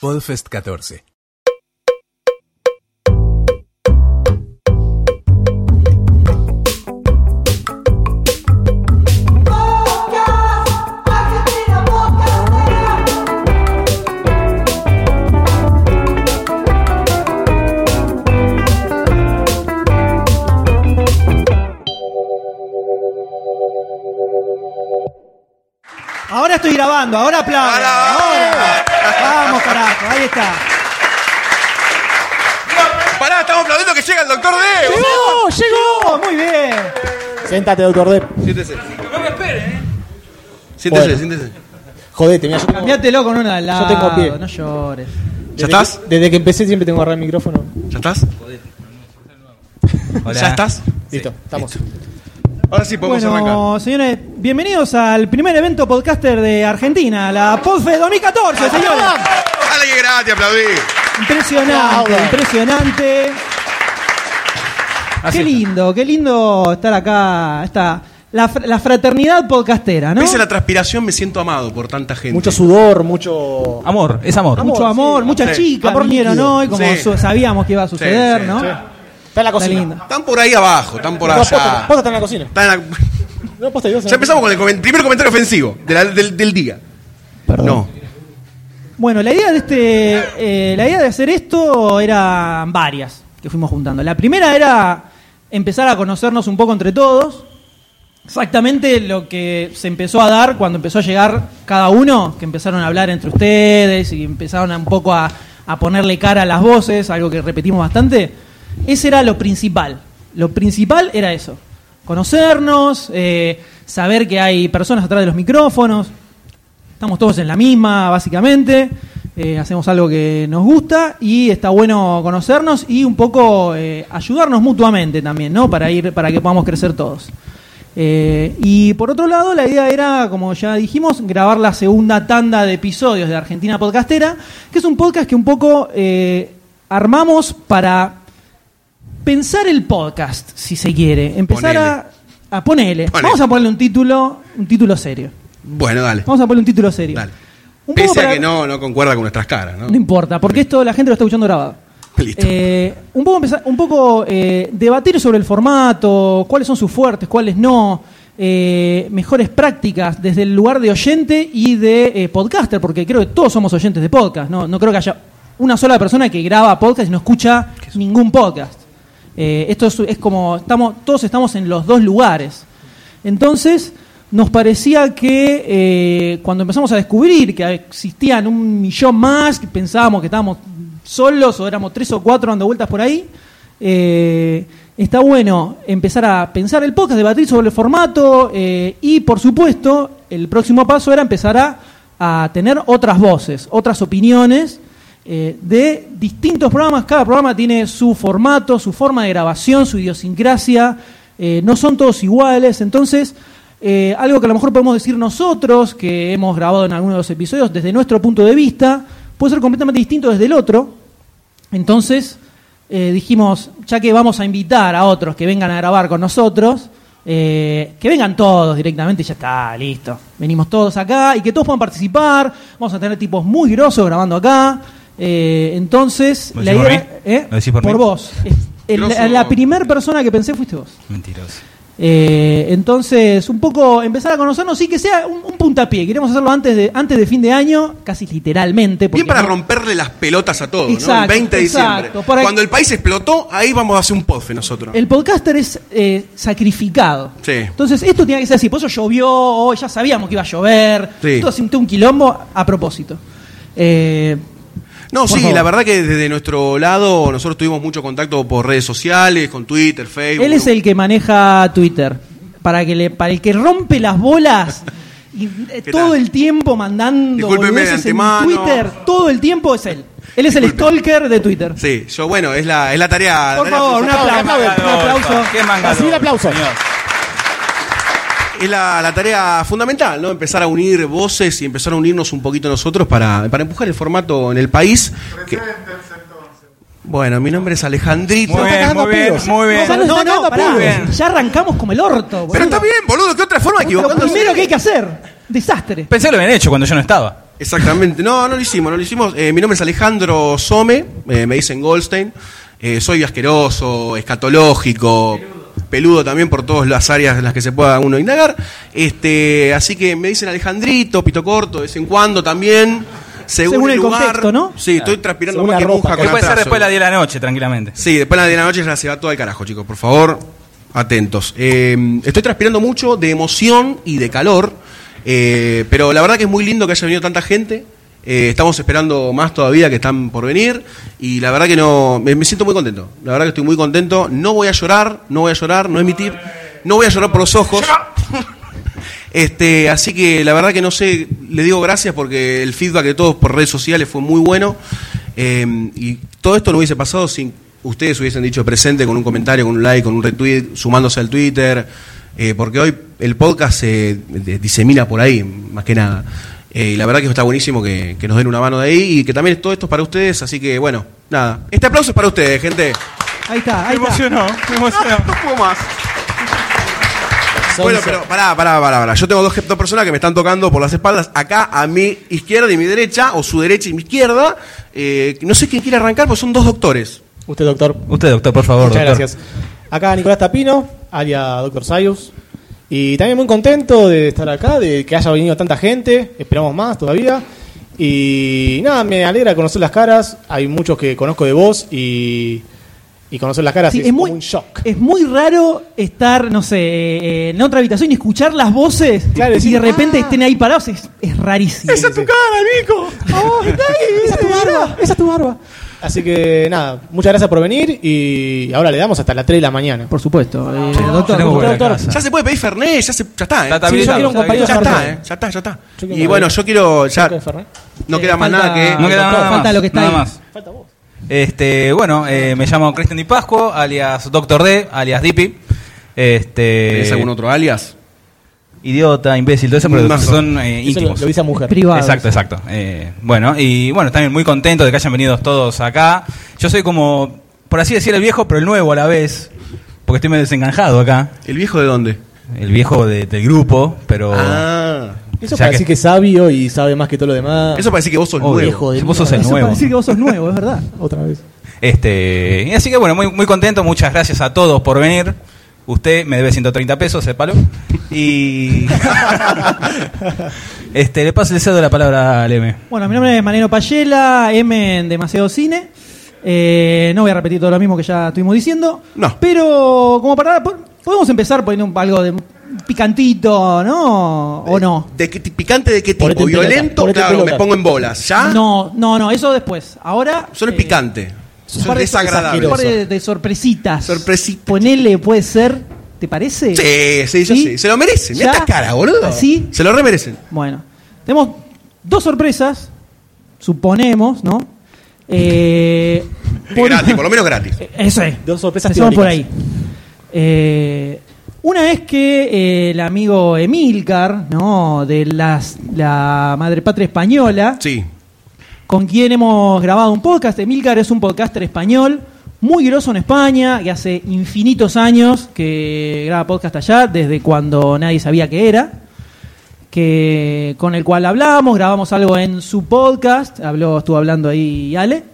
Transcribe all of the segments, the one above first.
Podfest 14. Ahora estoy grabando, ahora aplaudo. Ahora, Ahora. Vamos, carajo, ahí está. Pará, estamos aplaudiendo que llega el doctor D. ¡Llegó! ¡Llegó! Muy bien. Siéntate, doctor D. Siéntese. No me espere, ¿eh? Siéntese, Bueno. siéntese. Jodete, mira, yo tengo, Cambiátelo con una al lado. Yo tengo pie. No llores. ¿Ya desde estás? que- desde que empecé siempre tengo que agarrar el micrófono. ¿Ya estás? ¿Ya estás? Listo, estamos. Ahora sí podemos arrancar. Bueno, señores, bienvenidos al primer evento podcaster de Argentina, la PodFest 2014, señores. Dale que gratis, aplaudí. Impresionante, impresionante. Qué lindo, qué lindo estar acá. Esta, la, fr- la fraternidad podcastera, ¿no? Pese a la transpiración, me siento amado por tanta gente. Mucho sudor, mucho. Amor, es amor. Mucho amor, sí, muchas sí. chicas Amor vinieron líquido. hoy, como Sí. su- sabíamos que iba a suceder, sí, ¿no? sí. Está en la Está cocina. lindo. Están por ahí abajo, están por No, posta, allá. posta está en la cocina. Están en la- No, posta, Ya empezamos con el comen- primer comentario ofensivo de la- del, del día. Perdón. No. Bueno, la idea de este, eh, la idea de hacer esto eran varias que fuimos juntando. La primera era empezar a conocernos un poco entre todos. Exactamente lo que se empezó a dar cuando empezó a llegar cada uno, que empezaron a hablar entre ustedes y empezaron a un poco a, a ponerle cara a las voces, algo que repetimos bastante. Ese era lo principal. Lo principal era eso. Conocernos, eh, saber que hay personas atrás de los micrófonos, Estamos todos en la misma, básicamente. Eh, hacemos algo que nos gusta y está bueno conocernos y un poco eh, ayudarnos mutuamente también, ¿no? Para ir, para que podamos crecer todos. Y por otro lado, la idea era, como ya dijimos, grabar la segunda tanda de episodios de Argentina Podcastera, que es un podcast que un poco armamos para pensar el podcast, si se quiere. Empezar a, a ponerle. Ponele. Vamos a ponerle un título, un título serio. Bueno, dale. Vamos a ponerle un título serio. Dale. Un poco Pese a para- que no, no concuerda con nuestras caras, ¿no? No importa, porque esto la gente lo está escuchando grabado. Listo. Eh, un poco, empezar- un poco eh, debatir sobre el formato, cuáles son sus fuertes, cuáles no, eh, mejores prácticas desde el lugar de oyente y de podcaster, porque creo que todos somos oyentes de podcast, ¿no? No creo que haya una sola persona que graba podcast y no escucha ningún podcast. Eh, esto es, es como, estamos, todos estamos en los dos lugares. Entonces, nos parecía que eh, cuando empezamos a descubrir que existían un millón más, pensábamos que estábamos solos o éramos tres o cuatro dando vueltas por ahí, eh, está bueno empezar a pensar el podcast, debatir sobre el formato y, por supuesto, el próximo paso era empezar a tener otras voces, otras opiniones eh, de distintos programas. Cada programa tiene su formato, su forma de grabación, su idiosincrasia. eh, no son todos iguales. Entonces, eh, algo que a lo mejor podemos decir nosotros, que hemos grabado en algunos de los episodios, desde nuestro punto de vista, puede ser completamente distinto desde el otro. Entonces, dijimos, ya que vamos a invitar a otros que vengan a grabar con nosotros, que vengan todos directamente ya está, listo. Venimos todos acá y que todos puedan participar. Vamos a tener tipos muy grosos grabando acá. Eh, entonces, ¿Lo la decís por idea. mí? ¿eh? ¿Lo decís por mí? vos. El- Grosso. la primera persona que pensé fuiste vos. Mentiroso. Eh, entonces, un poco empezar a conocernos, sí que sea un, un puntapié. Queremos hacerlo antes de, antes de fin de año, casi literalmente. Bien para no- romperle las pelotas a todos, ¿no? Exacto, El 20 de exacto. diciembre. Por Cuando el país explotó, ahí vamos a hacer un podfe nosotros. El podcaster es eh, sacrificado. Sí. Entonces, esto tenía que ser así. Por eso llovió, hoy ya sabíamos que iba a llover. Sí. Todo sintió un quilombo a propósito. Eh, No, Por sí, favor. la verdad que desde nuestro lado nosotros tuvimos mucho contacto por redes sociales, con Twitter, Facebook. él es el que maneja Twitter. Para, que le, para el que rompe las bolas y eh, ¿Qué todo tal? el tiempo mandando Discúlpeme de boludeces en. Twitter. Todo el tiempo es él. Él es el stalker de Twitter. Sí, yo, bueno, es la, es la tarea. la Por tarea favor, un aplauso. Un aplauso. Qué. Recibí el aplauso. Señor. Es la, la tarea fundamental, ¿no? Empezar a unir voces y empezar a unirnos un poquito nosotros para, para empujar el formato en el país. que- Bueno, mi nombre es Alejandrito. Muy bien, muy bien, muy bien. No, no, a pará. Ya arrancamos como el orto. Pero boludo. está bien, boludo, ¿qué otra forma de Lo primero que hay que hacer. Desastre. Pensé que lo habían hecho cuando yo no estaba. Exactamente. No, no lo hicimos, no lo hicimos. Eh, mi nombre es Alejandro Some, eh, me dicen Goldstein. Eh, soy asqueroso, escatológico, peludo. también por todas las áreas en las que se pueda uno indagar. Este, así que me dicen Alejandrito, pito corto, de vez en cuando también. Según, Según el lugar. contexto, ¿no? Sí, estoy transpirando Según más la que ropa, que con puede ser atraso. después de las 10 de la noche, tranquilamente. Sí, después de la de la noche ya se va todo al carajo, chicos. Por favor, atentos. Eh, estoy transpirando mucho de emoción y de calor, eh, pero la verdad que es muy lindo que haya venido tanta gente. Eh, estamos esperando más todavía que están por venir y la verdad que no me, me siento muy contento. La verdad que estoy muy contento. No voy a llorar, no voy a llorar, no emitir, no voy a llorar por los ojos. Este, así que la verdad que no sé, le digo gracias porque el feedback de todos por redes sociales fue muy bueno. Eh, y todo esto no hubiese pasado sin ustedes hubiesen dicho presente con un comentario, con un like, con un retweet, sumándose al Twitter, eh, porque hoy el podcast se disemina por ahí, más que nada. Eh, y la verdad que está buenísimo que, que nos den una mano de ahí y que también todo esto es para ustedes, así que bueno, nada. Este aplauso es para ustedes, gente. Ahí está, ahí Me está. emocionó, me emocionó. No puedo más. Bueno, pero pará, pará, pará, pará. Yo tengo dos, dos personas que me están tocando por las espaldas, acá a mi izquierda y mi derecha, o su derecha y mi izquierda. Eh, no sé quién quiere arrancar, porque son dos doctores. Usted, doctor. Usted, doctor, por favor. Muchas doctor. gracias. Acá Nicolás Tapino, alias Doctor Sayus. Y también muy contento de estar acá, de que haya venido tanta gente. Esperamos más todavía. Y nada, me alegra conocer las caras. Hay muchos que conozco de vos y, y conocer las caras Sí, es, muy, un shock. es muy raro estar, no sé, eh, en otra habitación y escuchar las voces Claro, y decir, de repente "Ah". estén ahí parados. Es, es rarísimo. Esa es tu cara, Nico! Oh, ahí, Esa es tu barba, esa es tu barba. Así que nada, muchas gracias por venir y ahora le damos hasta las 3 de la mañana. Por supuesto. eh, yo doctor, doctor. Ya se puede pedir Fernet, ya, se, ya está, ¿eh? Está Sí, yo quiero un compañero ya está, ¿eh? Ya está, ya está. Y bueno, yo quiero. Ya, no Eh, queda más falta- nada que. No queda Doctor, nada falta más, lo que está nada ahí. más. Falta vos. Este, bueno, eh, me llamo Cristian Di Pascuo, alias Doctor D, alias Dipi. Este, ¿Tenés algún otro alias? Idiota, imbécil, todo eso, pero son eh, Eso lo, íntimos. lo dice a mujer. Privado. Exacto, exacto. Eh, bueno, y bueno, también muy contento de que hayan venido todos acá. Yo soy como, por así decir, el viejo, pero el nuevo a la vez, porque estoy medio desenganjado acá. ¿El viejo de dónde? El viejo de- del grupo, pero... Ah. Eso O sea para que- decir que es sabio y sabe más que todo lo demás. Eso parece que vos sos Obvio. nuevo. viejo de vos sos el Eso nuevo. para decir que vos sos nuevo, es verdad. Otra vez. Este, así que bueno, muy, muy contento, muchas gracias a todos por venir. Usted me debe 130 pesos, sépalo. Y. este, le paso, le cedo la palabra al M. Bueno, mi nombre es Mariano Payela, M en Demasiado Cine. Eh, no voy a repetir todo lo mismo que ya estuvimos diciendo. No. Pero, como para. po- Podemos empezar poniendo un- algo de picantito, ¿no? ¿O no? ¿De qué, ¿Picante de qué tipo? Ponete en pelota, ¿Violento? claro, me pongo en bolas. ¿Ya? No, no, no, eso después. Ahora. Solo eh, picante. un Son par de- desagradables. Un par de, de sorpresitas. Sorpresitas. Ponele, puede ser. ¿Te parece? Sí, sí, yo ¿Sí? sí. Se lo merecen. Mira ¿Ya? esta cara, boludo. ¿Así? Se lo remerecen. Bueno, tenemos dos sorpresas, suponemos, ¿no? Eh, por- Gratis, por lo menos gratis. Eso es. Dos sorpresas Empezamos por ahí. Eh, una es que eh, el amigo Emilcar, ¿no? De las, la Madre Patria Española, Sí. con quien hemos grabado un podcast. Emilcar es un podcaster español muy grosso en España, que hace infinitos años que graba podcast allá, desde cuando nadie sabía que era. Que, con el cual hablamos, grabamos algo en su podcast, habló, estuvo hablando ahí Ale,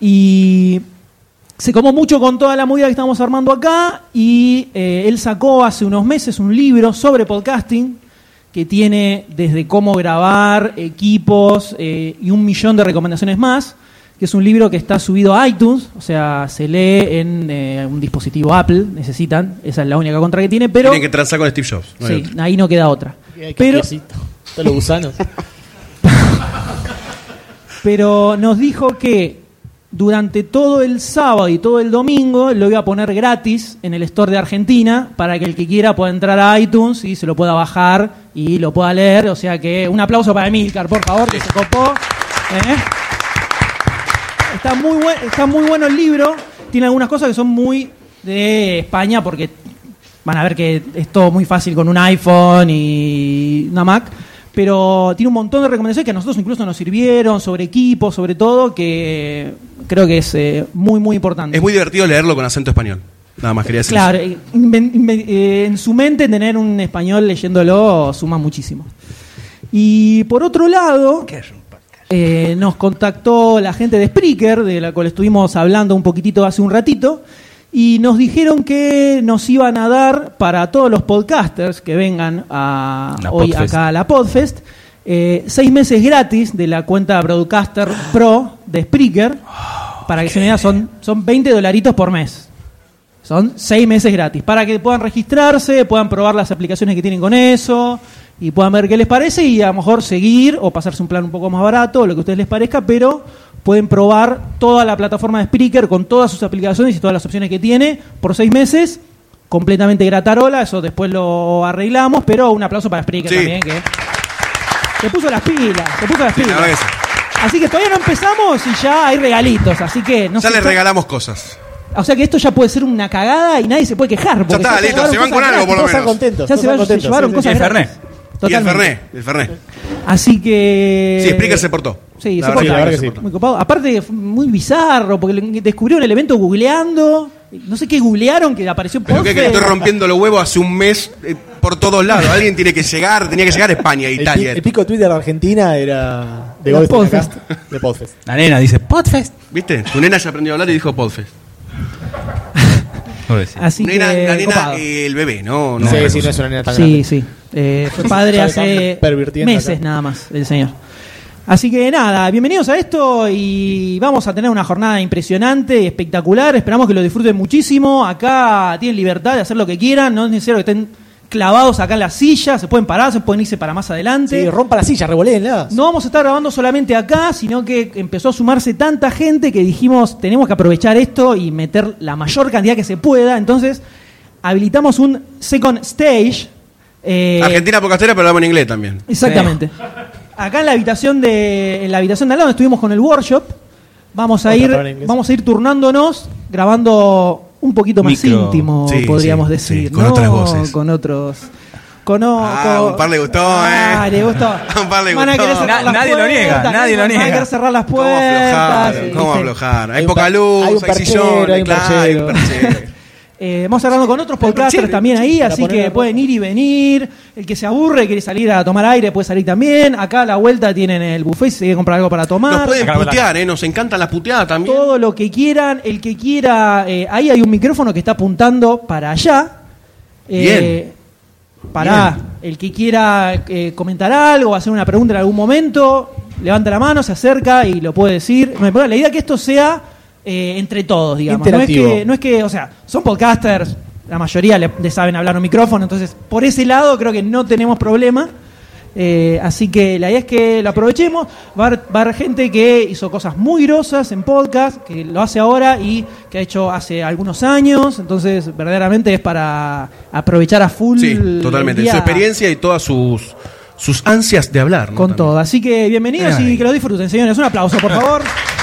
y se comó mucho con toda la movida que estamos armando acá, y eh, él sacó hace unos meses un libro sobre podcasting, que tiene desde cómo grabar, equipos eh, y un millón de recomendaciones más, que es un libro que está subido a iTunes, o sea, se lee en eh, un dispositivo Apple, necesitan, esa es la única contra que tiene, pero Tienen que transar con Steve Jobs. no hay sí, otro. ahí no queda otra. Ay, Pero. Todos los gusanos. pero nos dijo que durante todo el sábado y todo el domingo lo iba a poner gratis en el store de Argentina para que el que quiera pueda entrar a iTunes y se lo pueda bajar y lo pueda leer. O sea que un aplauso para Emilcar, por favor, que se copó. ¿eh? Está, muy buen- está muy bueno el libro. Tiene algunas cosas que son muy de España porque van a ver que es todo muy fácil con un iPhone y una Mac. Pero tiene un montón de recomendaciones que a nosotros incluso nos sirvieron sobre equipos, sobre todo, que creo que es eh, muy, muy importante. Es muy divertido leerlo con acento español. Nada más quería decir. Claro, eso. eh, eh, en su mente tener un español leyéndolo suma muchísimo. Y por otro lado, eh, nos contactó la gente de Spreaker, de la cual estuvimos hablando un poquitito hace un ratito, y nos dijeron que nos iban a dar para todos los podcasters que vengan a, hoy Podfest. acá a la Podfest, eh, seis meses gratis de la cuenta Broadcaster Pro de Spreaker. Para que se me son, son 20 dolaritos por mes. Son seis meses gratis. Para que puedan registrarse, puedan probar las aplicaciones que tienen con eso y puedan ver qué les parece y a lo mejor seguir o pasarse un plan un poco más barato, lo que a ustedes les parezca, pero pueden probar toda la plataforma de Spreaker con todas sus aplicaciones y todas las opciones que tiene por seis meses, completamente gratarola, eso después lo arreglamos, pero un aplauso para Spreaker Sí. también, que se puso las pilas, se puso las Sí, pilas. Así que todavía no empezamos y ya hay regalitos, así que no Ya les regalamos cosas. O sea que esto ya puede ser una cagada y nadie se puede quejar. porque está, se listo, se van con algo, por lo están menos. contentos. Ya se, va- están se contentos, llevaron sí, sí. cosas Y el. Fernet. Y el. Fernet, el Fernet. Así que. Sí, Spreaker se portó. Sí, La se portó. que la verdad que se sí. portó. Muy copado. Aparte, fue muy bizarro, porque le- descubrieron el evento googleando. No sé qué googlearon, que apareció Pero que, que estoy rompiendo los huevos hace un mes eh, por todos lados. Alguien tiene que llegar, tenía que llegar a España, El, pi- Italia. el pico Twitter de Argentina era de Goldstein Podfest. acá, de Podfest. La nena dice, Podfest. ¿Viste? Tu nena ya aprendió a hablar y dijo Podfest. Así Nena, que. la nena, eh, el bebé, no, no. sí, sí, no es una nena tan Sí, grande. sí. Eh, fue padre hace meses acá. nada más, el señor. Así que nada, bienvenidos a esto y vamos a tener una jornada impresionante y espectacular. Esperamos que lo disfruten muchísimo. Acá tienen libertad de hacer lo que quieran, no es necesario que estén clavados acá en la silla, se pueden parar, se pueden irse para más adelante. Sí, rompa la silla, revoléenla. No vamos a estar grabando solamente acá, sino que empezó a sumarse tanta gente que dijimos tenemos que aprovechar esto y meter la mayor cantidad que se pueda. Entonces habilitamos un second stage. Eh, Argentina Pocastera, pero hablamos en inglés también. Exactamente. Acá en la habitación de en la habitación de al lado donde estuvimos con el workshop, vamos a Otra ir vamos a ir turnándonos grabando un poquito más Micro. íntimo, Sí, podríamos sí, decir, sí, con ¿no? otras voces. con otros con o- Ah, con- un par le gustó, Ah, eh. le gustó. Un par le Van a gustó. querer cerrar Na- nadie lo puertas, niega, nadie lo van a niega. querer cerrar las ¿Cómo puertas. aflojar? sí, ¿Cómo aflojar? Hay, Hay poca luz, hay hay, hay un claro, hay un. Eh, vamos hablando con otros podcasters también ahí, así que la- pueden ir y venir. El que se aburre, quiere salir a tomar aire, puede salir también. Acá a la vuelta tienen el buffet, si se quiere comprar algo para tomar. Nos pueden la- putear, ¿eh? Nos encantan las puteadas también. todo lo que quieran. El que quiera, eh, ahí hay un micrófono que está apuntando para allá. Eh, Para el que quiera eh, comentar algo, hacer una pregunta en algún momento, levanta la mano, se acerca y lo puede decir. La idea es que esto sea eh, entre todos, digamos. No es, que, no es que, o sea, son podcasters, la mayoría le, le saben hablar un micrófono, entonces por ese lado creo que no tenemos problema. Eh, así que la idea es que lo aprovechemos. Va a, haber, va a haber gente que hizo cosas muy grosas en podcast, que lo hace ahora y que ha hecho hace algunos años. Entonces, verdaderamente es para aprovechar a full. Sí, el totalmente. día Su experiencia y todas sus, sus ansias de hablar. ¿no? Con También. todo. Así que bienvenidos Ay. y que lo disfruten, señores. Un aplauso, por favor.